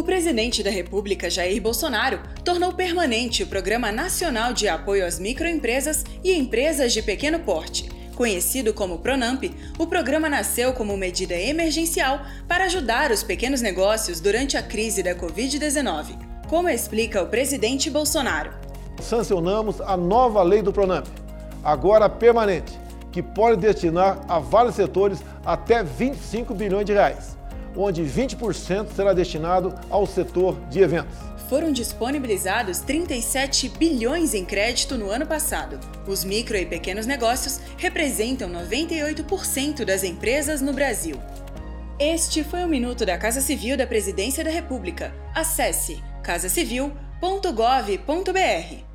O presidente da República, Jair Bolsonaro, tornou permanente o Programa Nacional de Apoio às Microempresas e Empresas de Pequeno Porte. Conhecido como Pronamp, o programa nasceu como medida emergencial para ajudar os pequenos negócios durante a crise da Covid-19, como explica o presidente Bolsonaro. Sancionamos a nova lei do Pronamp, agora permanente, que pode destinar a vários setores até 25 bilhões de reais onde 20% será destinado ao setor de eventos. Foram disponibilizados 37 bilhões em crédito no ano passado. Os micro e pequenos negócios representam 98% das empresas no Brasil. Este foi o Minuto da Casa Civil da Presidência da República. Acesse casacivil.gov.br.